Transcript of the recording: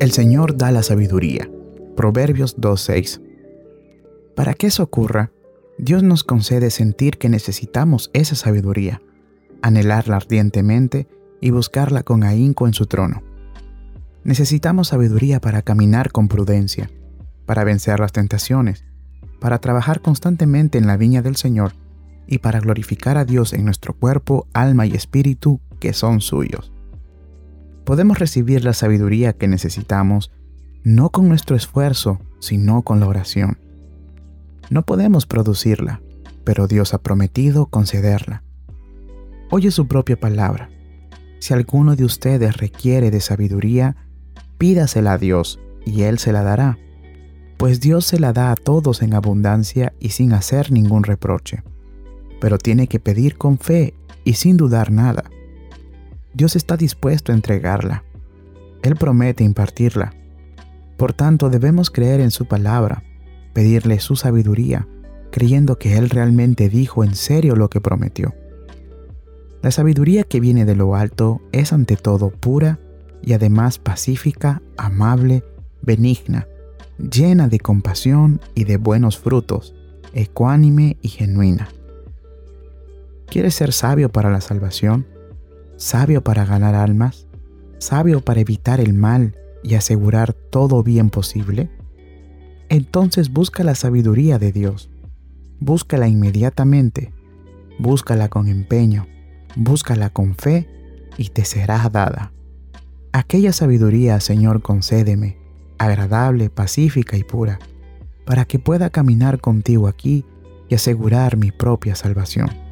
El Señor da la sabiduría. Proverbios 2.6. Para que eso ocurra, Dios nos concede sentir que necesitamos esa sabiduría, anhelarla ardientemente y buscarla con ahínco en su trono. Necesitamos sabiduría para caminar con prudencia, para vencer las tentaciones, para trabajar constantemente en la viña del Señor y para glorificar a Dios en nuestro cuerpo, alma y espíritu que son suyos. Podemos recibir la sabiduría que necesitamos no con nuestro esfuerzo, sino con la oración. No podemos producirla, pero Dios ha prometido concederla. Oye su propia palabra. Si alguno de ustedes requiere de sabiduría, pídasela a Dios y Él se la dará, pues Dios se la da a todos en abundancia y sin hacer ningún reproche. Pero tiene que pedir con fe y sin dudar nada. Dios está dispuesto a entregarla. Él promete impartirla. Por tanto, debemos creer en su palabra, pedirle su sabiduría, creyendo que Él realmente dijo en serio lo que prometió. La sabiduría que viene de lo alto es ante todo pura y además pacífica, amable, benigna, llena de compasión y de buenos frutos, ecuánime y genuina. ¿Quieres ser sabio para la salvación? ¿Sabio para ganar almas? ¿Sabio para evitar el mal y asegurar todo bien posible? Entonces busca la sabiduría de Dios. Búscala inmediatamente. Búscala con empeño. Búscala con fe y te será dada. Aquella sabiduría, Señor, concédeme, agradable, pacífica y pura, para que pueda caminar contigo aquí y asegurar mi propia salvación.